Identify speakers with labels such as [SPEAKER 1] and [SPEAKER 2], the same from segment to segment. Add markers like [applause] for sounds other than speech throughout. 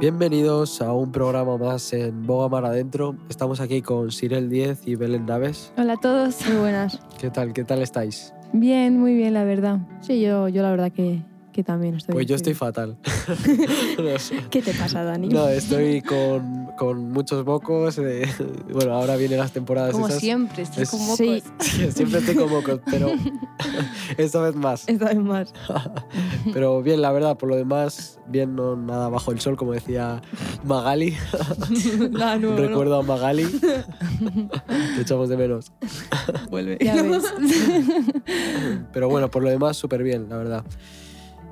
[SPEAKER 1] Bienvenidos a un programa más en Boga Mar Adentro. Estamos aquí con Sirel 10 y Belén Naves.
[SPEAKER 2] Hola a todos.
[SPEAKER 3] Muy buenas.
[SPEAKER 1] ¿Qué tal? ¿Qué tal estáis?
[SPEAKER 2] Bien, muy bien, la verdad.
[SPEAKER 3] Sí, yo, yo la verdad que, que también estoy
[SPEAKER 1] Pues yo
[SPEAKER 3] estoy
[SPEAKER 1] fatal. [laughs] No sé.
[SPEAKER 3] ¿Qué te pasa, Dani?
[SPEAKER 1] No, estoy con, con muchos mocos. eh, [laughs] bueno, ahora vienen las temporadas
[SPEAKER 2] Como
[SPEAKER 1] esas.
[SPEAKER 2] siempre, estás
[SPEAKER 1] Es-
[SPEAKER 2] con mocos.
[SPEAKER 3] Sí. [laughs]
[SPEAKER 1] Siempre estoy con mocos, pero esta vez más.
[SPEAKER 3] Esta vez más. [laughs]
[SPEAKER 1] Pero bien, la verdad, por lo demás, bien, no nada bajo el sol, como decía Magali. [laughs]
[SPEAKER 3] Nada nuevo, ¿no?
[SPEAKER 1] Recuerdo a Magali. [laughs] Te echamos de menos.
[SPEAKER 3] Vuelve.
[SPEAKER 2] Ya ves.
[SPEAKER 1] Pero bueno, por lo demás, súper bien, la verdad.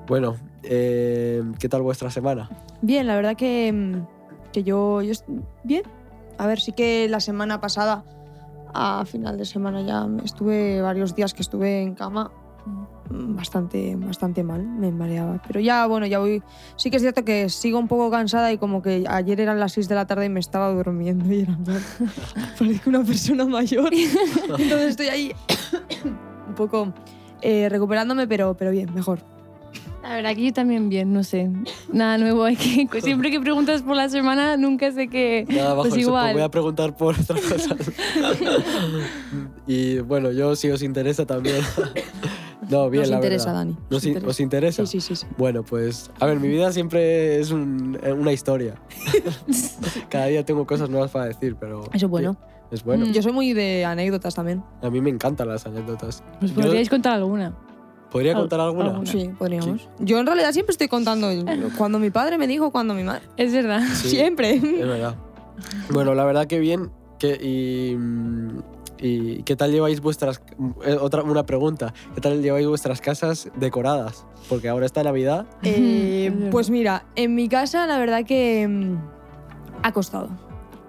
[SPEAKER 1] Bueno, eh, ¿qué tal vuestra semana?
[SPEAKER 3] Bien, la verdad que, mm, que yo, yo bien. A ver, sí que la semana pasada, a final de semana ya, estuve varios días que estuve en cama bastante, bastante mal, me mareaba. Pero ya, bueno, ya voy. Sí que es cierto que sigo un poco cansada y como que ayer eran las 6 de la tarde y me estaba durmiendo y era [laughs] parezco una persona mayor. [laughs] Entonces estoy ahí [coughs] un poco eh, recuperándome, pero, pero bien, mejor.
[SPEAKER 2] La verdad que yo también bien, no sé. Nada nuevo. Es que [laughs] siempre que preguntas por la semana, nunca sé qué.
[SPEAKER 1] Nada bajo
[SPEAKER 2] Pues
[SPEAKER 1] el
[SPEAKER 2] igual.
[SPEAKER 1] voy a preguntar por otras cosas. y bueno, yo si os interesa también. No, bien,
[SPEAKER 3] Nos
[SPEAKER 1] la
[SPEAKER 3] interesa,
[SPEAKER 1] verdad.
[SPEAKER 3] Dani.
[SPEAKER 1] ¿Nos
[SPEAKER 3] nos
[SPEAKER 1] in-
[SPEAKER 3] interesa.
[SPEAKER 1] ¿Os interesa?
[SPEAKER 3] Sí, sí, sí. sí.
[SPEAKER 1] Bueno, pues, a ver, mi vida siempre es un- eh, una historia. [laughs] Cada día tengo cosas nuevas para decir, pero...
[SPEAKER 3] Eso es bueno.
[SPEAKER 1] Es bueno.
[SPEAKER 2] Mm.
[SPEAKER 3] Yo soy muy de anécdotas también.
[SPEAKER 1] A mí me encantan las anécdotas.
[SPEAKER 2] Pues
[SPEAKER 1] Yo-
[SPEAKER 2] podríais contar alguna.
[SPEAKER 1] ¿Podría contar alguna?
[SPEAKER 2] alguna.
[SPEAKER 3] Sí, podríamos. Yo en realidad siempre estoy contando [laughs] cuando mi padre me dijo, cuando mi madre.
[SPEAKER 2] Es verdad.
[SPEAKER 1] Sí,
[SPEAKER 3] Siempre.
[SPEAKER 1] Es verdad. Bueno, la verdad que bien. Que, y, mm, y qué tal lleváis vuestras... eh, Otra, una pregunta. ¿Qué tal lleváis vuestras casas decoradas? Porque ahora está Navidad.
[SPEAKER 3] Eh, pues mira, en mi casa la verdad que mm, ha costado.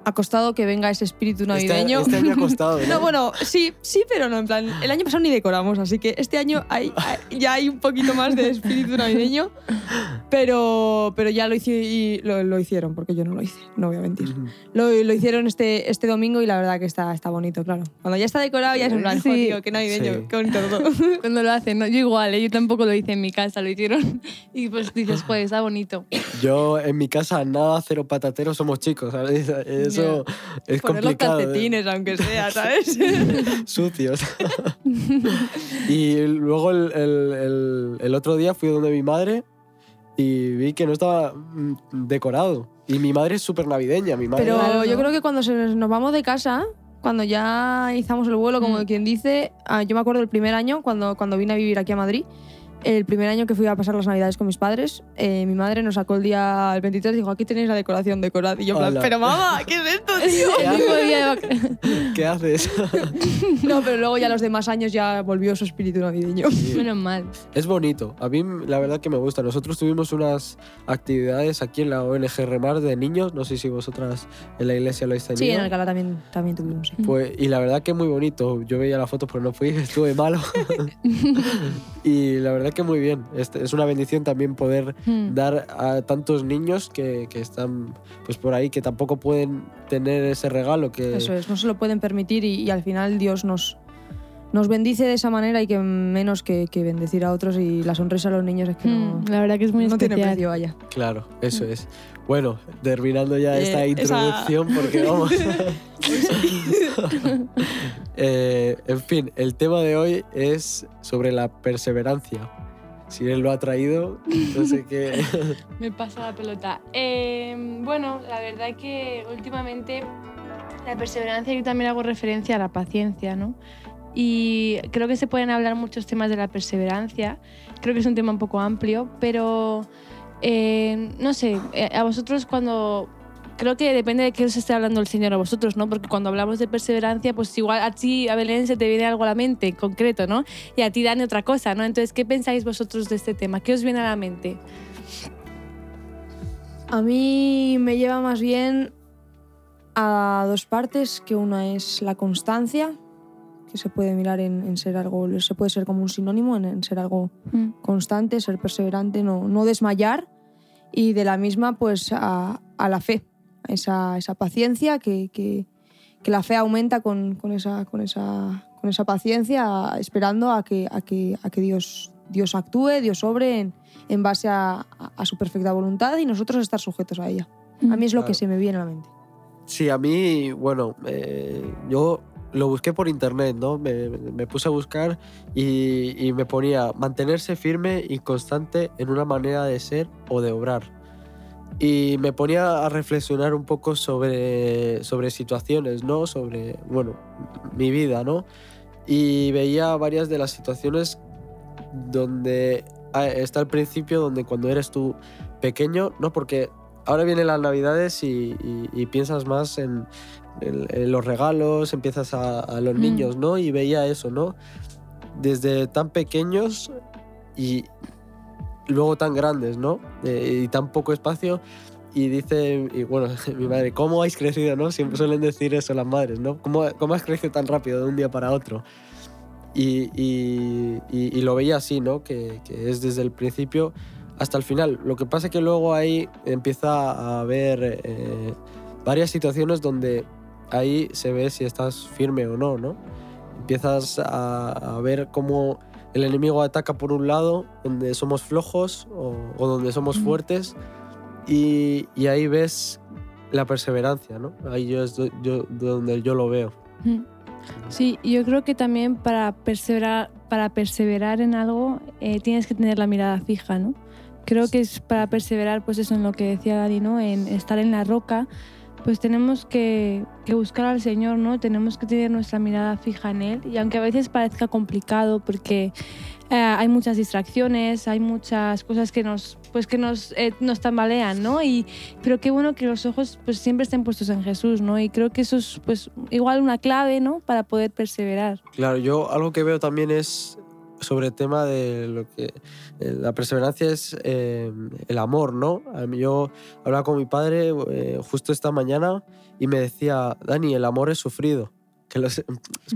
[SPEAKER 3] Ha costado que venga ese espíritu navideño.
[SPEAKER 1] Este, este año ha costado. [laughs]
[SPEAKER 3] No, bueno, sí, sí, pero no, en plan, el año pasado ni decoramos, así que este año hay, hay- ya hay un poquito más de espíritu navideño, pero, pero ya lo, hice, y lo, lo hicieron, porque yo no lo hice, no voy a mentir. Lo, lo hicieron este, este domingo y la verdad que está, está bonito, claro. Cuando ya está decorado ya es en plan,
[SPEAKER 2] Sí.
[SPEAKER 3] "Jo, tío, qué navideño,
[SPEAKER 1] Sí.
[SPEAKER 3] qué bonito todo. [laughs]
[SPEAKER 2] Cuando lo hacen, ¿no? Yo igual, ¿eh? yo tampoco lo hice en mi casa, lo hicieron. [laughs] Y pues dices, pues está bonito.
[SPEAKER 1] Yo en mi casa nada, cero patatero, somos chicos. ¿sabes? Eso es
[SPEAKER 3] Poner los.
[SPEAKER 1] ¿eh?
[SPEAKER 3] calcetines, aunque sea, [laughs] ¿sabes? [laughs] [laughs]
[SPEAKER 1] sucios. y luego el, el- el- el otro día fui donde mi madre y vi que no estaba mm, decorado. Y mi madre es súper navideña, mi madre.
[SPEAKER 3] Pero yo creo que cuando se nos nos vamos de casa, cuando ya izamos el vuelo, como
[SPEAKER 2] Mm.
[SPEAKER 3] quien dice, ah, yo me acuerdo el primer año, cuando, cuando vine a vivir aquí a Madrid, el primer año que fui a pasar las navidades con mis padres, eh, mi madre nos sacó el día el 23 y dijo, aquí tenéis la decoración decorada. Y yo, en plan, pero mamá, ¿qué es esto, [laughs] tío?
[SPEAKER 1] ¿Qué
[SPEAKER 2] El mismo
[SPEAKER 1] haces?
[SPEAKER 2] día de vaca- [laughs]
[SPEAKER 1] ¿Qué haces? [laughs]
[SPEAKER 3] No, pero luego ya los demás años ya volvió su espíritu navideño.
[SPEAKER 2] Menos mal.
[SPEAKER 1] es bonito. A mí la verdad que me gusta. Nosotros tuvimos unas actividades aquí en la ONG Remar de niños. No sé si vosotras en la iglesia lo habéis tenido.
[SPEAKER 3] Sí, en Alcalá también, también tuvimos. sí.
[SPEAKER 1] Pues, y la verdad que muy bonito. Yo veía las fotos, pero no fui, estuve malo. y la verdad que muy bien. Este- Es una bendición también poder
[SPEAKER 2] Mm.
[SPEAKER 1] dar a tantos niños que, que están pues por ahí, que tampoco pueden tener ese regalo. Que,
[SPEAKER 3] Eso es, no se lo pueden permitir y, y al final Dios nos, nos bendice de esa manera y que menos que, que bendecir a otros y la sonrisa a los niños es que no,
[SPEAKER 2] Mm, La verdad que es muy
[SPEAKER 3] no tiene
[SPEAKER 2] especial.
[SPEAKER 3] precio, vaya.
[SPEAKER 1] Claro, eso es. Bueno, terminando ya
[SPEAKER 3] Eh,
[SPEAKER 1] esta
[SPEAKER 3] esa-
[SPEAKER 1] introducción, porque vamos. [laughs] [laughs] Eh, en fin, el tema de hoy es sobre la perseverancia. Si él lo ha traído, no sé qué. [laughs]
[SPEAKER 2] Me pasa la pelota. Eh, bueno, la verdad que últimamente la perseverancia yo también hago referencia a la paciencia, ¿no? Y creo que se pueden hablar muchos temas de la perseverancia. Creo que es un tema un poco amplio, pero eh, no sé, eh, a vosotros cuando... Creo que depende de qué os esté hablando el Señor a vosotros, ¿no? Porque cuando hablamos de perseverancia, pues igual a ti, a Belén, se te viene algo a la mente en concreto, ¿no? Y a ti dan otra cosa, ¿no? Entonces, ¿qué pensáis vosotros de este tema? ¿Qué os viene a la mente?
[SPEAKER 3] A mí me lleva más bien a dos partes, que una es la constancia, que se puede mirar en, en ser algo, se puede ser como un sinónimo, en, en ser algo
[SPEAKER 2] Mm.
[SPEAKER 3] constante, ser perseverante, no, no desmayar, y de la misma pues a, a la fe, esa, esa paciencia que, que- que la fe aumenta con, con esa, con, esa, con esa paciencia, esperando a que, a que, a que Dios Dios actúe, Dios obre en, en base a, a su perfecta voluntad y nosotros estar sujetos a ella. A mí es lo que se me viene a la mente.
[SPEAKER 1] Sí, a mí, bueno, eh, yo lo busqué por internet, ¿no? Me, me puse a buscar y, y me ponía mantenerse firme y constante en una manera de ser o de obrar. Y me ponía a reflexionar un poco sobre, sobre situaciones, ¿no? Sobre, bueno, mi vida, ¿no? Y veía varias de las situaciones donde ah, está el principio, donde cuando eres tú pequeño, ¿no? Porque ahora vienen las navidades y, y- y piensas más en, en- en los regalos, empiezas a, a los
[SPEAKER 2] Mm.
[SPEAKER 1] niños, ¿no? Y veía eso, ¿no? Desde tan pequeños y luego tan grandes, ¿no? Eh, y tan poco espacio. Y dice, y bueno, [laughs] mi madre, ¿cómo has crecido, no? Siempre suelen decir eso las madres, ¿no? ¿Cómo, cómo has crecido tan rápido de un día para otro? Y, y- y- y lo veía así, ¿no? Que, que es desde el principio hasta el final. Lo que pasa es que luego ahí empieza a haber eh, varias situaciones donde ahí se ve si estás firme o no, ¿no? Empiezas a, a ver cómo el enemigo ataca por un lado, donde somos flojos o, o donde somos fuertes, y, y ahí ves la perseverancia, ¿no? Ahí yo es do- yo, donde yo lo veo.
[SPEAKER 2] Sí, yo creo que también para perseverar, para perseverar en algo eh, tienes que tener la mirada fija, ¿no? Creo que es para perseverar, pues eso en lo que decía Dani, ¿no? En estar en la roca, pues tenemos que, buscar al Señor, ¿no? Tenemos que tener nuestra mirada fija en Él y aunque a veces parezca complicado porque eh, hay muchas distracciones, hay muchas cosas que nos, pues que nos, eh, nos tambalean, ¿no? Y, pero qué bueno que los ojos pues siempre estén puestos en Jesús, ¿no? Y creo que eso es pues igual una clave, ¿no? Para poder perseverar.
[SPEAKER 1] Claro, yo algo que veo también es sobre el tema de lo que eh, la perseverancia es eh, el amor, ¿no? Yo hablaba con mi padre eh, justo esta mañana y me decía, Dani, el amor es sufrido, que los- es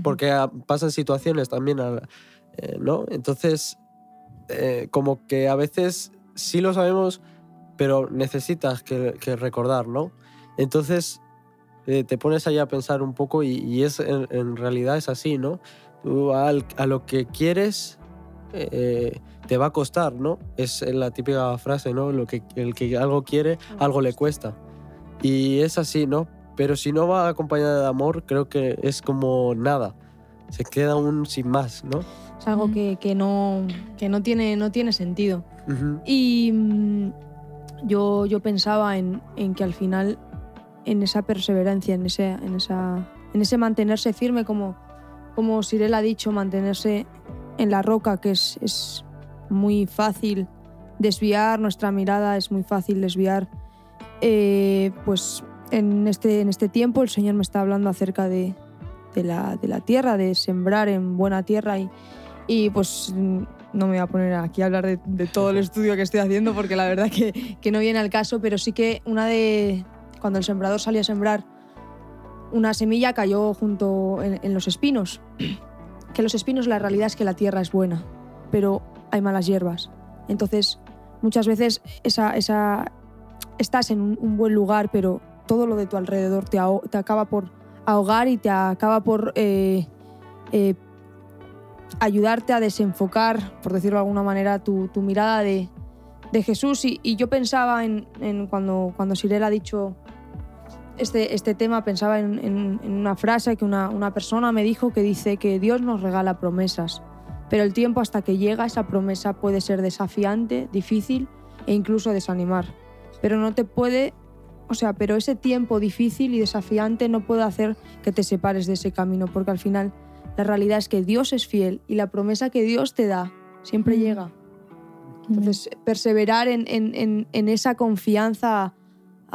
[SPEAKER 1] porque ah, pasan situaciones también, eh, ¿no? Entonces, como que a veces sí lo sabemos, pero necesitas que, que recordar, ¿no? Entonces, te pones ahí a pensar un poco y, y es en, en realidad es así, ¿no? Tú al- a lo que quieres eh, te va a costar, ¿no? Es la típica frase, ¿no? Lo que, el que algo quiere, algo le cuesta. Y es así, ¿no? Pero si no va acompañada de amor, creo que es como nada. Se queda un sin más, ¿no?
[SPEAKER 3] Es algo que, que no, que no, tiene, no tiene sentido. Y mm, yo, yo pensaba en, en que al final, en esa perseverancia, en ese, en esa, en ese mantenerse firme, como, como Sirel ha dicho, mantenerse en la roca, que es, es muy fácil desviar nuestra mirada, es muy fácil desviar. Eh, pues en este, en este tiempo el Señor me está hablando acerca de, de la, de la tierra, de sembrar en buena tierra y, y pues no me voy a poner aquí a hablar de, de todo el [laughs] estudio que estoy haciendo porque la verdad que, que no viene al caso, pero sí que una de... Cuando el sembrador salía a sembrar, una semilla cayó junto en, los espinos. Que los espinos la realidad es que la tierra es buena, pero hay malas hierbas. Entonces, muchas veces esa, esa, estás en un, buen lugar, pero todo lo de tu alrededor te, te acaba por ahogar y te acaba por eh, eh, ayudarte a desenfocar, por decirlo de alguna manera, tu, tu mirada de, de Jesús. Y, y yo pensaba en, en cuando, cuando Sirel ha dicho este, este tema, pensaba en, en- en una frase que una, una persona me dijo que dice que Dios nos regala promesas, pero el tiempo hasta que llega esa promesa puede ser desafiante, difícil e incluso desanimar. Pero no te puede, o sea, pero ese tiempo difícil y desafiante no puede hacer que te separes de ese camino, porque al final la realidad es que Dios es fiel y la promesa que Dios te da siempre
[SPEAKER 2] Mm.
[SPEAKER 3] llega. Entonces, perseverar en- en esa confianza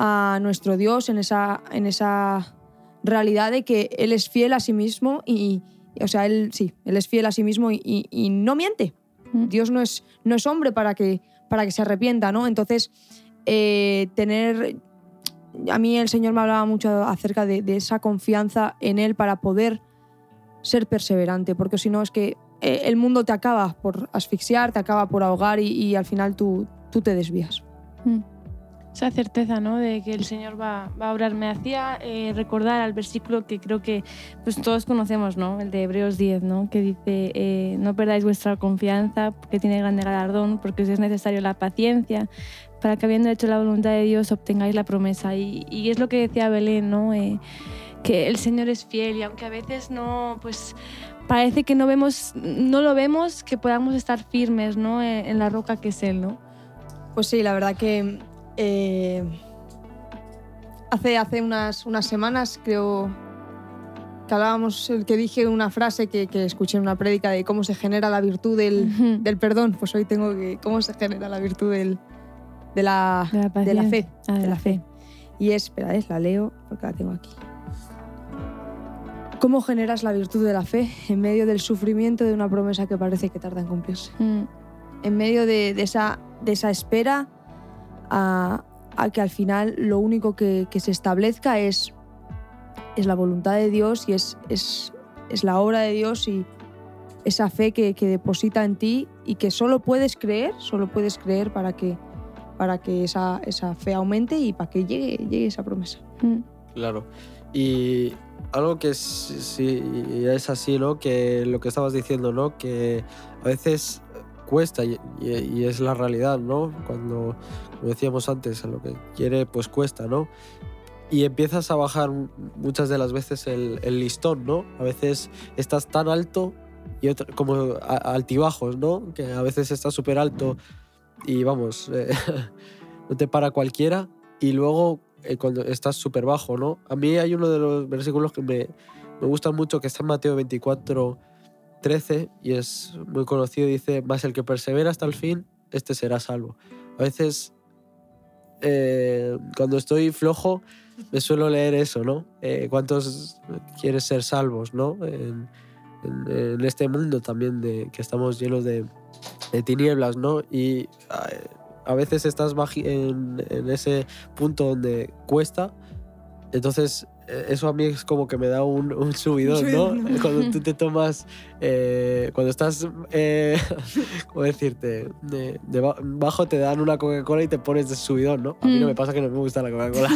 [SPEAKER 3] a nuestro Dios, en esa, en esa realidad de que Él es fiel a sí mismo y, y, o sea, Él sí, Él es fiel a sí mismo y, y- y no miente.
[SPEAKER 2] Mm.
[SPEAKER 3] Dios no es, no es hombre para que, para que se arrepienta, ¿no? Entonces, eh, tener... A mí el Señor me hablaba mucho acerca de, de esa confianza en Él para poder ser perseverante, porque si no es que eh, el mundo te acaba por asfixiar, te acaba por ahogar y, y al final tú, tú te desvías.
[SPEAKER 2] Mm. Esa certeza ¿no? de que el Señor va, va a obrar. Me hacía eh, recordar al versículo que creo que pues, todos conocemos, ¿no? el de Hebreos 10, ¿no? que dice, eh, no perdáis vuestra confianza porque tiene grande galardón, porque os es necesario la paciencia para que habiendo hecho la voluntad de Dios obtengáis la promesa. Y, y es lo que decía Belén, ¿no? Eh, que el Señor es fiel y aunque a veces no, pues parece que no vemos, no lo vemos, que podamos estar firmes, ¿no? En, en la roca que es Él, ¿no?
[SPEAKER 3] Pues sí, la verdad que eh, hace, hace unas, unas semanas creo que hablábamos, que dije una frase que, que escuché en una prédica de cómo se genera la virtud del, del perdón. Pues hoy tengo que cómo se genera la virtud del, de, la,
[SPEAKER 2] De la
[SPEAKER 3] de la fe.
[SPEAKER 2] Ah, de la fe.
[SPEAKER 3] Y es, espera, es, la leo porque la tengo aquí. ¿Cómo generas la virtud de la fe en medio del sufrimiento de una promesa que parece que tarda en cumplirse?
[SPEAKER 2] Mm,
[SPEAKER 3] En medio de, de esa, de esa espera a, a que al final lo único que, que se establezca es, es la voluntad de Dios y es, es, es la obra de Dios y esa fe que, que deposita en ti y que solo puedes creer, solo puedes creer para que, para que esa, esa fe aumente y para que llegue, llegue esa promesa.
[SPEAKER 2] mm.
[SPEAKER 1] Claro. Y algo que es, sí es así, ¿no? Que lo que estabas diciendo, ¿no? Que a veces cuesta y, y- y es la realidad, ¿no? Cuando, como decíamos antes, a lo que quiere, pues cuesta, ¿no? Y empiezas a bajar muchas de las veces el, el listón, ¿no? A veces estás tan alto y otra- como a- altibajos, ¿no? Que a veces estás súper alto y vamos, eh, [laughs] no te para cualquiera y luego eh, cuando estás súper bajo, ¿no? A mí hay uno de los versículos que me, me gustan mucho que está en Mateo 24, 13 y es muy conocido, dice, más el que persevera hasta el fin, este será salvo. A veces eh, cuando estoy flojo me suelo leer eso, ¿no? Eh, ¿Cuántos quieres ser salvos, ¿no? En, este mundo también de, que estamos llenos de, tinieblas, ¿no? Y a, veces estás en, en ese punto donde cuesta, entonces eso a mí es como que me da un, un subidón,
[SPEAKER 3] subidón,
[SPEAKER 1] ¿no? [laughs] Cuando tú te tomas, eh, cuando estás, eh, [laughs] ¿cómo decirte? De, de ba- bajo te dan una Coca-Cola y te pones de subidón, ¿no? A mí no
[SPEAKER 2] Mm.
[SPEAKER 1] me pasa que no me gusta la [laughs] Coca-Cola.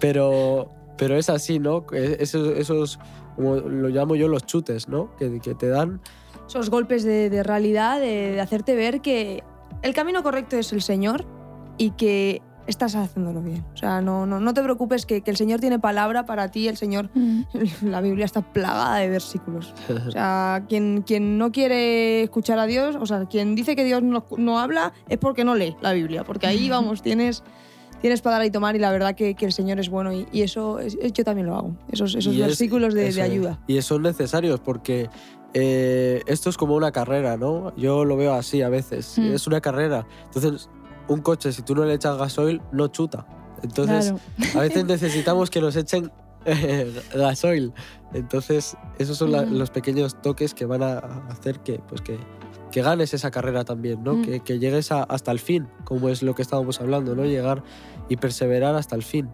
[SPEAKER 1] Pero, pero es así, ¿no? Que Esos, esos, como lo llamo yo, los chutes, ¿no? Que, que te dan.
[SPEAKER 3] Esos golpes de, de realidad, de, de hacerte ver que el camino correcto es el Señor y que estás haciéndolo bien. O sea, no, no, no te preocupes que, que el Señor tiene palabra para ti, el Señor,
[SPEAKER 2] Mm. [laughs]
[SPEAKER 3] la Biblia está plagada de versículos. [laughs] O sea, quien, quien no quiere escuchar a Dios, o sea, quien dice que Dios no, no habla es porque no lee la Biblia, porque ahí, vamos, [laughs] tienes, tienes para dar y tomar y la verdad que, que el Señor es bueno y, y eso es- es- yo también lo hago, esos, esos
[SPEAKER 1] Y es-
[SPEAKER 3] versículos de,
[SPEAKER 1] eso
[SPEAKER 3] de
[SPEAKER 1] es.
[SPEAKER 3] ayuda.
[SPEAKER 1] Y son necesarios porque eh, esto es como una carrera, ¿no? Yo lo veo así a veces.
[SPEAKER 2] Mm.
[SPEAKER 1] Es una carrera. Entonces, un coche, si tú no le echas gasoil, no chuta. Entonces,
[SPEAKER 2] Claro.
[SPEAKER 1] a veces [laughs] necesitamos que nos echen eh, gasoil. Entonces, esos son la- los pequeños toques que van a hacer que, pues que, que ganes esa carrera también, ¿no?
[SPEAKER 2] Mm.
[SPEAKER 1] Que, que llegues a- hasta el fin, como es lo que estábamos hablando, ¿no? Llegar y perseverar hasta el fin,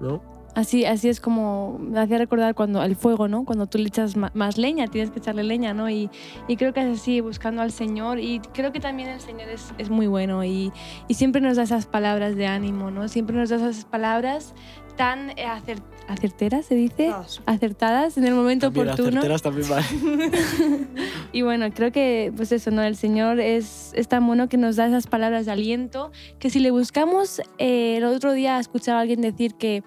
[SPEAKER 1] ¿no?
[SPEAKER 2] Así, así es como me hacía recordar cuando el fuego, ¿no? Cuando tú le echas más leña, tienes que echarle leña, ¿no? Y, y creo que es así, buscando al Señor. Y creo que también el Señor es, es muy bueno y, y siempre nos da esas palabras de ánimo, ¿no? Siempre nos da esas palabras tan eh, acer- acerteras, se dice, acertadas en el momento
[SPEAKER 1] También
[SPEAKER 2] oportuno.
[SPEAKER 1] certeras también van. [laughs]
[SPEAKER 2] Y bueno, creo que pues eso, ¿no? El Señor es, es tan bueno que nos da esas palabras de aliento que si le buscamos, eh, el otro día escuchaba a alguien decir que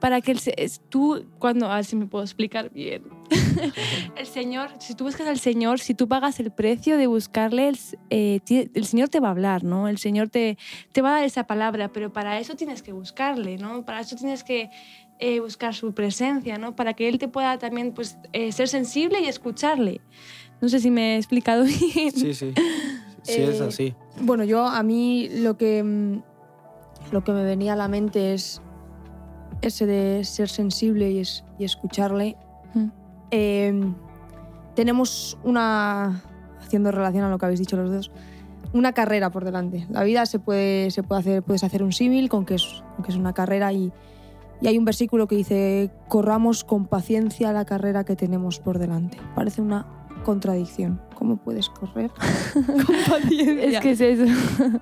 [SPEAKER 2] para que el, se- es- tú, cuando, a ver si me puedo explicar bien, [laughs] el Señor, si tú buscas al Señor, si tú pagas el precio de buscarle, el, eh, ti- el Señor te va a hablar, ¿no? El Señor te, te va a dar esa palabra, pero para eso tienes que buscarle, ¿no? Para eso tienes que eh, buscar su presencia, ¿no? Para que Él te pueda también pues, eh, ser sensible y escucharle. No sé si me he explicado [laughs] bien.
[SPEAKER 1] Sí, sí. Sí, es
[SPEAKER 3] Eh,
[SPEAKER 1] así.
[SPEAKER 3] Bueno, yo a mí lo que, mm, lo que me venía a la mente es ese de ser sensible y, es- y escucharle.
[SPEAKER 2] Mm.
[SPEAKER 3] Eh, tenemos una, haciendo relación a lo que habéis dicho los dos, una carrera por delante. La vida se puede, se puede hacer, puedes hacer un símil con que es, con que es una carrera y, y hay un versículo que dice, corramos con paciencia la carrera que tenemos por delante. Parece una contradicción. ¿Cómo puedes correr [laughs] con [laughs] paciencia?
[SPEAKER 2] Es que es eso.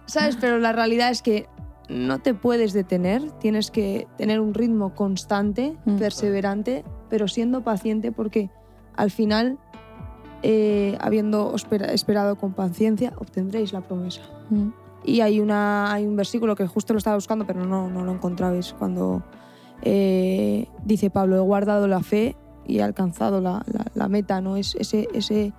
[SPEAKER 3] ¿Sabes? Pero la realidad es que no te puedes detener, tienes que tener un ritmo constante,
[SPEAKER 2] Mm.
[SPEAKER 3] perseverante, pero siendo paciente porque al final, eh, habiendo espera- esperado con paciencia, obtendréis la promesa.
[SPEAKER 2] Mm.
[SPEAKER 3] Y hay, una, hay un versículo que justo lo estaba buscando, pero no, no lo encontraba. Es cuando eh, dice Pablo, he guardado la fe y he alcanzado la, la- la meta. ¿no? Es ese, ese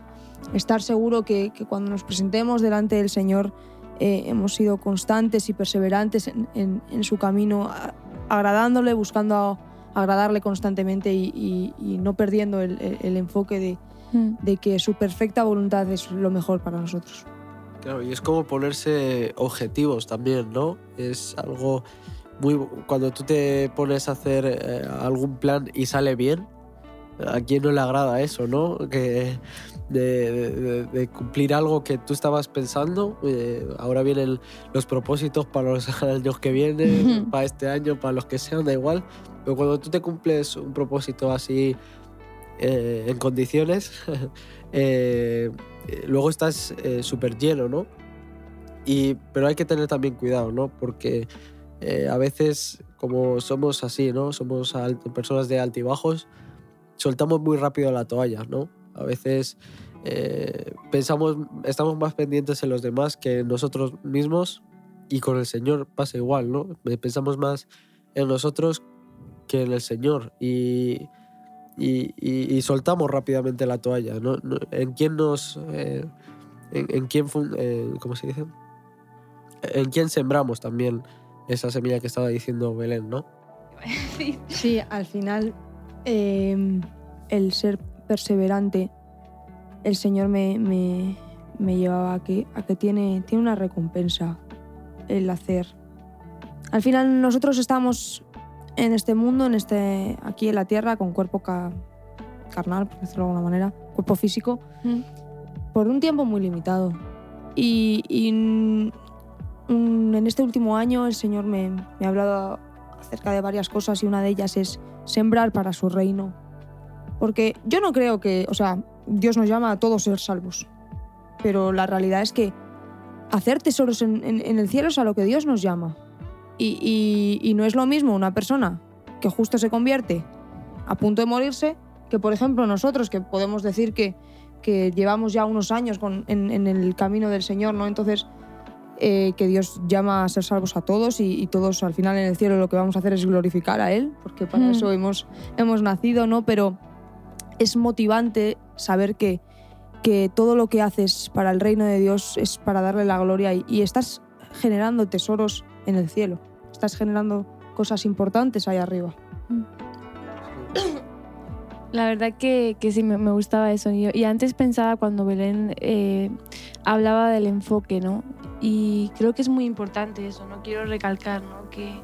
[SPEAKER 3] estar seguro que, que cuando nos presentemos delante del Señor eh, hemos sido constantes y perseverantes en, en- en su camino, agradándole, buscando a- agradarle constantemente y, y- y no perdiendo el, el- el enfoque de,
[SPEAKER 2] Mm.
[SPEAKER 3] de que su perfecta voluntad es lo mejor para nosotros.
[SPEAKER 1] Claro, y es como ponerse objetivos también, ¿no? Es algo muy... Cuando tú te pones a hacer eh, algún plan y sale bien, ¿a quién no le agrada eso, no? Que de, de- de cumplir algo que tú estabas pensando, eh, ahora vienen los propósitos para los [laughs] años que vienen, para este año, para los que sean, da igual. Pero cuando tú te cumples un propósito así eh, en condiciones, [laughs] eh, luego estás súper lleno, ¿no? Y, pero hay que tener también cuidado, ¿no? Porque a veces, como somos así, ¿no? Somos personas de altibajos, soltamos muy rápido la toalla, ¿no? A veces eh, pensamos, estamos más pendientes en los demás que en nosotros mismos y con el Señor pasa igual, ¿no? Pensamos más en nosotros que en el Señor y, y, y- y soltamos rápidamente la toalla, ¿no? ¿En quién nos... eh, en, en quién... fun- eh, ¿Cómo se dice? En quién sembramos también esa semilla que estaba diciendo Belén, ¿no? [laughs]
[SPEAKER 2] Sí.
[SPEAKER 3] Sí, al final eh, el ser perseverante, el Señor me, me- me llevaba a que, a que tiene, tiene una recompensa el hacer. Al final nosotros estamos en este mundo, en este, aquí en la tierra, con cuerpo ca- carnal, por decirlo de alguna manera, cuerpo físico,
[SPEAKER 2] Mm.
[SPEAKER 3] por un tiempo muy limitado. Y, y, mm, en este último año el Señor me, me ha hablado acerca de varias cosas y una de ellas es sembrar para su reino. Porque yo no creo que, o sea, Dios nos llama a todos ser salvos. Pero la realidad es que hacer tesoros en, en- en el cielo es a lo que Dios nos llama. Y, y- y no es lo mismo una persona que justo se convierte a punto de morirse que, por ejemplo, nosotros que podemos decir que, que llevamos ya unos años con- en, en el camino del Señor, ¿no? Entonces, eh, que Dios llama a ser salvos a todos y, y todos al final en el cielo lo que vamos a hacer es glorificar a Él, porque para
[SPEAKER 2] Mm.
[SPEAKER 3] eso hemos, hemos nacido, ¿no? Pero es motivante saber que, que todo lo que haces para el reino de Dios es para darle la gloria y, estás generando tesoros en el cielo, estás generando cosas importantes ahí arriba. [coughs]
[SPEAKER 2] La verdad que, que sí, me, gustaba eso. Y, y antes pensaba cuando Belén eh, hablaba del enfoque, ¿no? Y creo que es muy importante eso, ¿no? Quiero recalcar, ¿no? Que,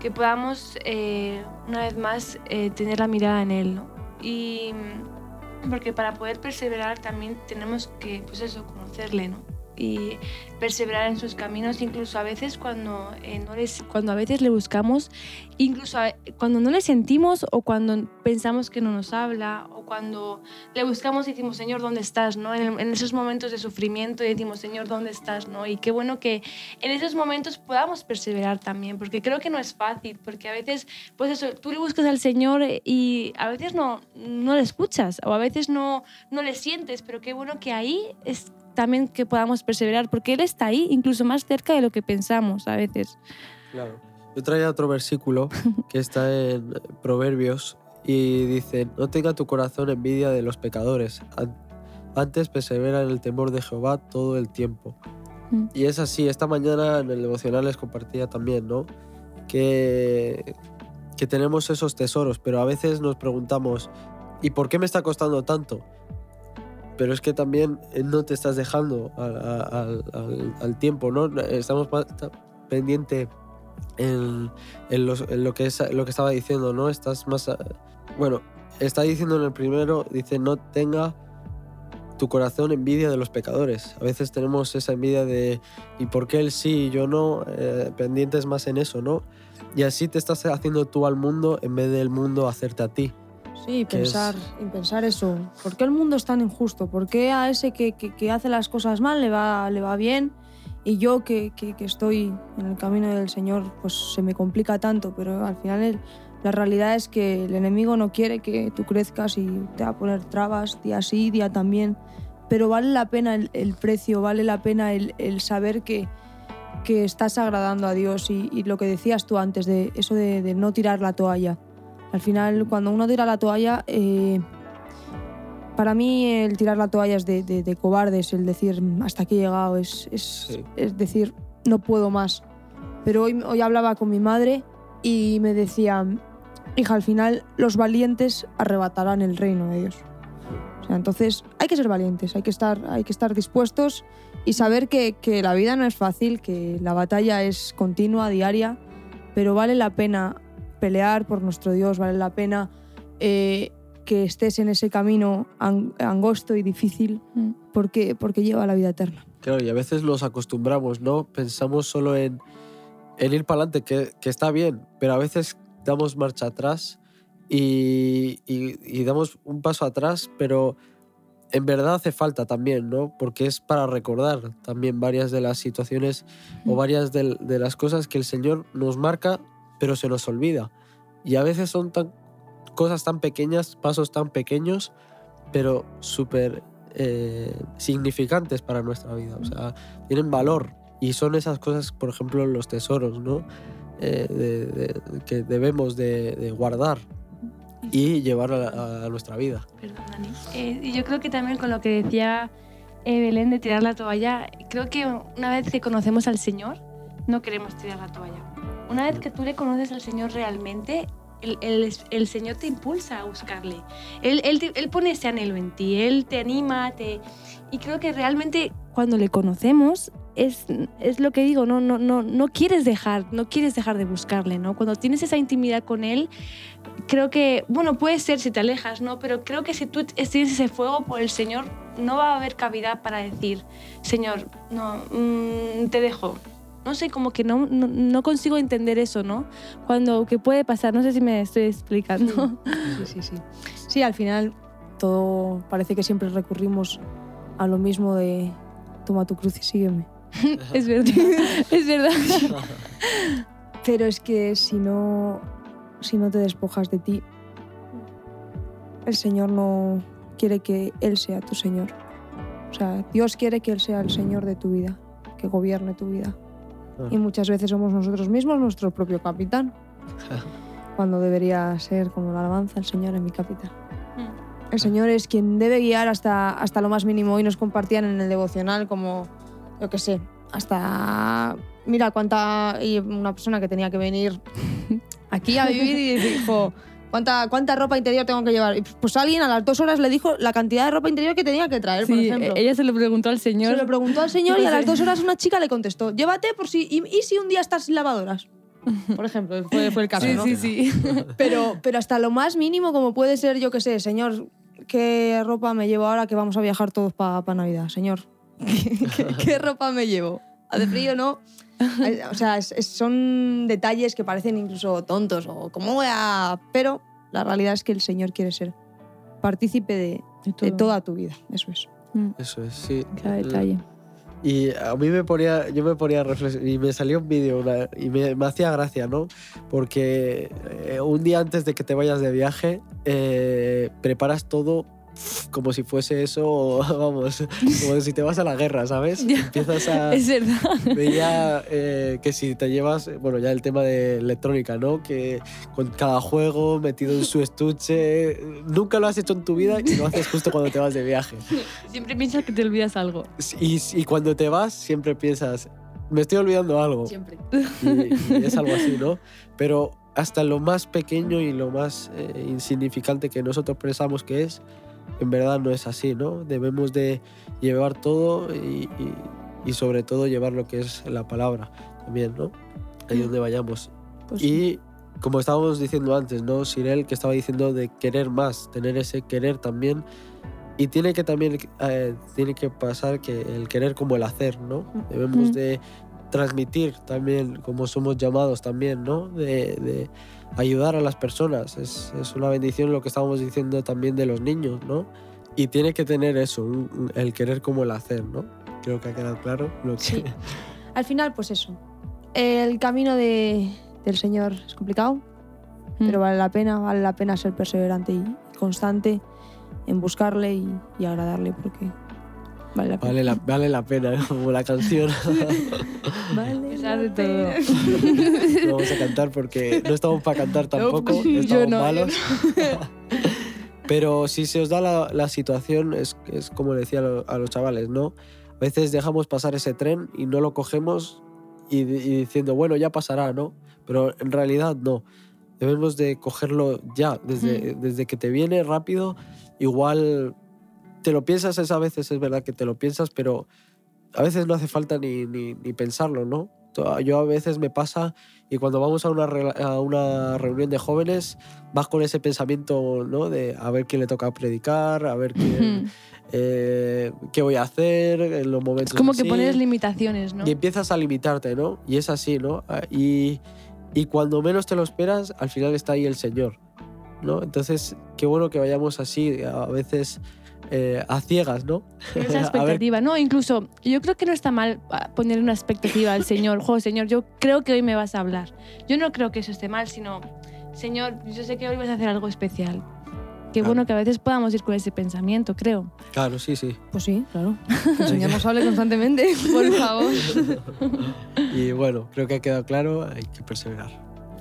[SPEAKER 2] que podamos, eh, una vez más, eh, tener la mirada en Él, ¿no? Y porque para poder perseverar también tenemos que, pues eso, conocerle, ¿no? Y perseverar en sus caminos, incluso a veces cuando, eh, no les, cuando a veces le buscamos incluso cuando no le sentimos o cuando pensamos que no nos habla o cuando le buscamos y decimos, Señor, ¿dónde estás? ¿no? En, en esos momentos de sufrimiento y decimos, Señor, ¿dónde estás? ¿no? Y qué bueno que en esos momentos podamos perseverar también, porque creo que no es fácil, porque a veces, pues eso, tú le buscas al Señor y a veces no, no le escuchas o a veces no, no le sientes, pero qué bueno que ahí es también que podamos perseverar, porque Él está ahí, incluso más cerca de lo que pensamos a veces.
[SPEAKER 1] Claro. Yo traía otro versículo que está en Proverbios y dice, no tenga tu corazón envidia de los pecadores, an- antes persevera en el temor de Jehová todo el tiempo.
[SPEAKER 2] Mm.
[SPEAKER 1] Y es así, esta mañana en el devocional les compartía también, ¿no? Que, que tenemos esos tesoros, pero a veces nos preguntamos, ¿y por qué me está costando tanto? Pero es que también eh, no te estás dejando al, tiempo, ¿no? Estamos pendiente en, lo, que estaba diciendo, ¿no? Estás más... Bueno, está diciendo en el primero, dice, no tenga tu corazón envidia de los pecadores. A veces tenemos esa envidia de, ¿y por qué él sí y yo no? Eh, pendientes más en eso, ¿no? Y así te estás haciendo tú al mundo en vez del mundo hacerte a ti.
[SPEAKER 3] Sí,
[SPEAKER 1] Que es-
[SPEAKER 3] pensar, y pensar eso. ¿Por qué el mundo es tan injusto? ¿Por qué a ese que, que- que hace las cosas mal le va, le va bien y yo que, que- que estoy en el camino del Señor, pues se me complica tanto, pero al final el- la realidad es que el enemigo no quiere que tú crezcas y te va a poner trabas día sí, día también, pero vale la pena el, el precio, vale la pena el, el saber que, que estás agradando a Dios y, y lo que decías tú antes de eso de, de no tirar la toalla. Al final, cuando uno tira la toalla, eh, para mí el tirar la toalla es de, de- de cobardes, el decir hasta aquí he llegado, es, es,
[SPEAKER 1] Sí.
[SPEAKER 3] es decir no puedo más. Pero hoy, hoy hablaba con mi madre y me decía, hija, al final los valientes arrebatarán el reino de Dios. O sea, entonces hay que ser valientes, hay que estar, hay que estar dispuestos y saber que, que la vida no es fácil, que la batalla es continua, diaria, pero vale la pena pelear por nuestro Dios, vale la pena eh, que estés en ese camino ang- angosto y difícil
[SPEAKER 2] Mm.
[SPEAKER 3] porque, porque lleva a la vida eterna.
[SPEAKER 1] Claro, y a veces nos acostumbramos, ¿no? Pensamos solo en, en ir para adelante, que, que está bien, pero a veces damos marcha atrás y, y- y damos un paso atrás, pero en verdad hace falta también, ¿no? Porque es para recordar también varias de las situaciones o varias del- de, las cosas que el Señor nos marca, pero se nos olvida. Y a veces son cosas tan pequeñas, pasos tan pequeños, pero súper eh, significantes para nuestra vida. O sea, tienen valor. Y son esas cosas, por ejemplo, los tesoros, ¿no? Eh, que debemos de, guardar y llevar a, nuestra vida.
[SPEAKER 2] Perdón, Dani. Eh, yo creo que también con lo que decía eh, Belén de tirar la toalla, creo que una vez que conocemos al Señor, no queremos tirar la toalla. Una vez que tú le conoces al Señor realmente, el, el- el Señor te impulsa a buscarle. Él, él, te- él pone ese anhelo en ti, Él te anima, te... y creo que realmente cuando le conocemos es, es lo que digo, no, no, no, no quieres dejar, no quieres dejar de buscarle, ¿no? Cuando tienes esa intimidad con Él, creo que, bueno, puede ser si te alejas, ¿no? Pero creo que si tú tienes ese fuego por el Señor, no va a haber cavidad para decir, Señor, no, mm, te dejo. No sé, como que no, no, no consigo entender eso, ¿no? Cuando, que puede pasar, no sé si me estoy explicando.
[SPEAKER 3] Sí, [laughs] sí, sí. Sí, al final todo parece que siempre recurrimos a lo mismo de toma tu cruz y sígueme. [laughs]
[SPEAKER 2] es verdad, [laughs] es verdad.
[SPEAKER 3] Pero es que si no, si no te despojas de ti, el Señor no quiere que Él sea tu Señor. O sea, Dios quiere que Él sea el Señor de tu vida, que gobierne tu vida. Y muchas veces somos nosotros mismos nuestro propio capitán, [laughs] cuando debería ser como la alabanza, el Señor es mi capitán. El Señor es quien debe guiar hasta, hasta lo más mínimo. Hoy nos compartían en el devocional como, yo qué sé, hasta... Mira, cuánta... Y una persona que tenía que venir aquí a vivir y dijo, ¿cuánta, cuánta ropa interior tengo que llevar? Y pues alguien a las dos horas le dijo la cantidad de ropa interior que tenía que traer, por
[SPEAKER 2] Sí,
[SPEAKER 3] ejemplo.
[SPEAKER 2] ella se lo preguntó al
[SPEAKER 3] Se
[SPEAKER 2] Señor.
[SPEAKER 3] lo preguntó al señor y a las dos horas una chica le contestó, llévate por si... ¿Y, y si un día estás sin lavadoras? [laughs] Por ejemplo, fue, fue el caso,
[SPEAKER 2] Sí,
[SPEAKER 3] ¿no?
[SPEAKER 2] sí, sí. [laughs]
[SPEAKER 3] Pero, pero hasta lo más mínimo, como puede ser, yo qué sé, señor, ¿qué ropa me llevo ahora que vamos a viajar todos para Navidad? Señor, [laughs] ¿qué, qué- qué ropa me llevo? ¿Hace frío no? Eh, O sea, es- es- son detalles que parecen incluso tontos o cómo voy a... Pero la realidad es que el Señor quiere ser partícipe de, de toda tu vida, eso es.
[SPEAKER 2] Mm,
[SPEAKER 1] Eso es, sí.
[SPEAKER 2] Cada detalle.
[SPEAKER 1] Y a mí me ponía, yo me ponía a reflexionar y me salió un vídeo y me, me hacía gracia, ¿no? Porque eh, un día antes de que te vayas de viaje, eh, preparas todo como si fuese eso, [laughs] vamos, como si te vas a la guerra, ¿sabes? Empiezas a...
[SPEAKER 2] Es verdad.
[SPEAKER 1] Veía eh, que si te llevas, bueno, ya el tema de electrónica, ¿no? Que con cada juego metido en su estuche, nunca lo has hecho en tu vida y lo haces justo cuando te vas de viaje.
[SPEAKER 2] Siempre piensas que te olvidas algo.
[SPEAKER 1] Y, y cuando te vas, siempre piensas, me estoy olvidando algo.
[SPEAKER 3] Siempre.
[SPEAKER 1] Y, y es algo así, ¿no? Pero hasta lo más pequeño y lo más eh, insignificante que nosotros pensamos que es, en verdad no es así, ¿no? Debemos de llevar todo y, y- y sobre todo llevar lo que es la palabra también, ¿no? Ahí donde vayamos.
[SPEAKER 3] Pues
[SPEAKER 1] Y como estábamos diciendo antes, ¿no? Sirel que estaba diciendo de querer más, tener ese querer también. Y tiene que también eh, tiene que pasar que el querer como el hacer, ¿no? Debemos
[SPEAKER 2] Mm.
[SPEAKER 1] de transmitir también como somos llamados también, ¿no? De, de ayudar a las personas. Es, es una bendición lo que estábamos diciendo también de los niños, ¿no? Y tiene que tener eso, un- un- el querer como el hacer, ¿no? Creo que ha quedado claro lo que,
[SPEAKER 2] Sí. [laughs]
[SPEAKER 3] Al final, pues eso. El camino de- del Señor es complicado,
[SPEAKER 2] Mm.
[SPEAKER 3] pero vale la pena, vale la pena ser perseverante y constante en buscarle y, y agradarle porque vale la pena.
[SPEAKER 1] Vale la, vale la pena, [laughs] como la canción. [laughs]
[SPEAKER 3] Vale la
[SPEAKER 2] de todo.
[SPEAKER 3] pena. [laughs]
[SPEAKER 1] No vamos a cantar porque no estamos para cantar tampoco,
[SPEAKER 3] No, yo
[SPEAKER 1] estamos
[SPEAKER 3] no, yo
[SPEAKER 1] malos. Pero si se os da la, la situación, es, es como le decía a, lo- a los chavales, ¿no? A veces dejamos pasar ese tren y no lo cogemos y diciendo, bueno, ya pasará, ¿no? Pero en realidad no. Debemos de cogerlo ya, desde, desde que te viene rápido. Igual te lo piensas, es a veces es verdad que te lo piensas, pero a veces no hace falta ni, ni, ni pensarlo, ¿no? Yo a veces me pasa y cuando vamos a una, a una reunión de jóvenes vas con ese pensamiento, ¿no? De a ver quién le toca predicar, a ver quién, eh, qué voy a hacer en los momentos
[SPEAKER 2] Es como que
[SPEAKER 1] así.
[SPEAKER 2] pones limitaciones, ¿no?
[SPEAKER 1] Y empiezas a limitarte, ¿no? Y es así, ¿no? Ah, Y, y cuando menos te lo esperas, al final está ahí el Señor, ¿no? Entonces, qué bueno que vayamos así, a veces eh, a ciegas, ¿no?
[SPEAKER 2] Esa [laughs] expectativa, ¿no? Incluso yo creo que no está mal ah, poner una expectativa al Señor. Jo, Señor, yo creo que hoy me vas a hablar. Yo no creo que eso esté mal, sino, Señor, yo sé que hoy vas a hacer algo especial. Qué
[SPEAKER 1] Claro.
[SPEAKER 2] bueno que a veces podamos ir con ese pensamiento, creo.
[SPEAKER 1] Claro, sí, sí.
[SPEAKER 3] Pues sí, claro. [laughs] El Señor nos hable constantemente. [laughs]
[SPEAKER 2] Por favor.
[SPEAKER 1] Y bueno, creo que ha quedado claro, hay que perseverar.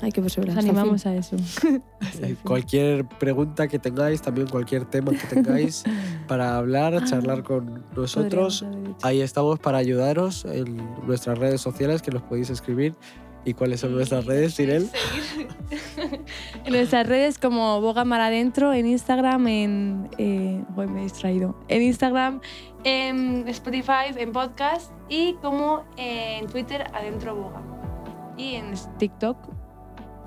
[SPEAKER 3] Hay que perseverar.
[SPEAKER 2] Nos animamos a eso. [laughs]
[SPEAKER 1] Eh, Cualquier pregunta que tengáis, también cualquier tema que tengáis [laughs] para hablar, charlar con nosotros, ahí estamos para ayudaros en nuestras redes sociales que nos podéis escribir. ¿Y cuáles son nuestras redes, Irel? [laughs]
[SPEAKER 2] En nuestras redes como Boga Mar Adentro, en Instagram, en... Eh, me he distraído. En Instagram, en Spotify, en podcast y como en Twitter, Adentro Boga. Y en TikTok,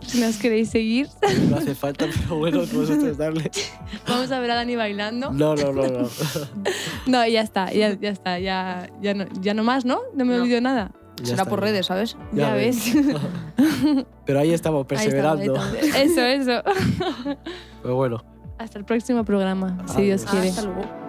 [SPEAKER 2] si nos queréis seguir.
[SPEAKER 1] No hace falta, pero bueno, [laughs] vosotros darle.
[SPEAKER 2] Vamos a ver a Dani bailando.
[SPEAKER 1] No, no, no, no. [laughs]
[SPEAKER 2] No, ya está, ya, ya está, ya, ya, no, ya no más, ¿no? No me
[SPEAKER 3] No.
[SPEAKER 2] olvido nada.
[SPEAKER 1] Ya
[SPEAKER 3] Será
[SPEAKER 1] está
[SPEAKER 3] por
[SPEAKER 1] bien.
[SPEAKER 3] redes, ¿sabes?
[SPEAKER 2] Ya,
[SPEAKER 1] Ya
[SPEAKER 2] ves. [laughs]
[SPEAKER 1] Pero ahí estamos,
[SPEAKER 3] Ahí está, ahí
[SPEAKER 1] perseverando.
[SPEAKER 2] eso, eso.
[SPEAKER 1] Pero bueno,
[SPEAKER 2] Hasta el próximo programa, si Dios quiere.
[SPEAKER 3] Hasta luego.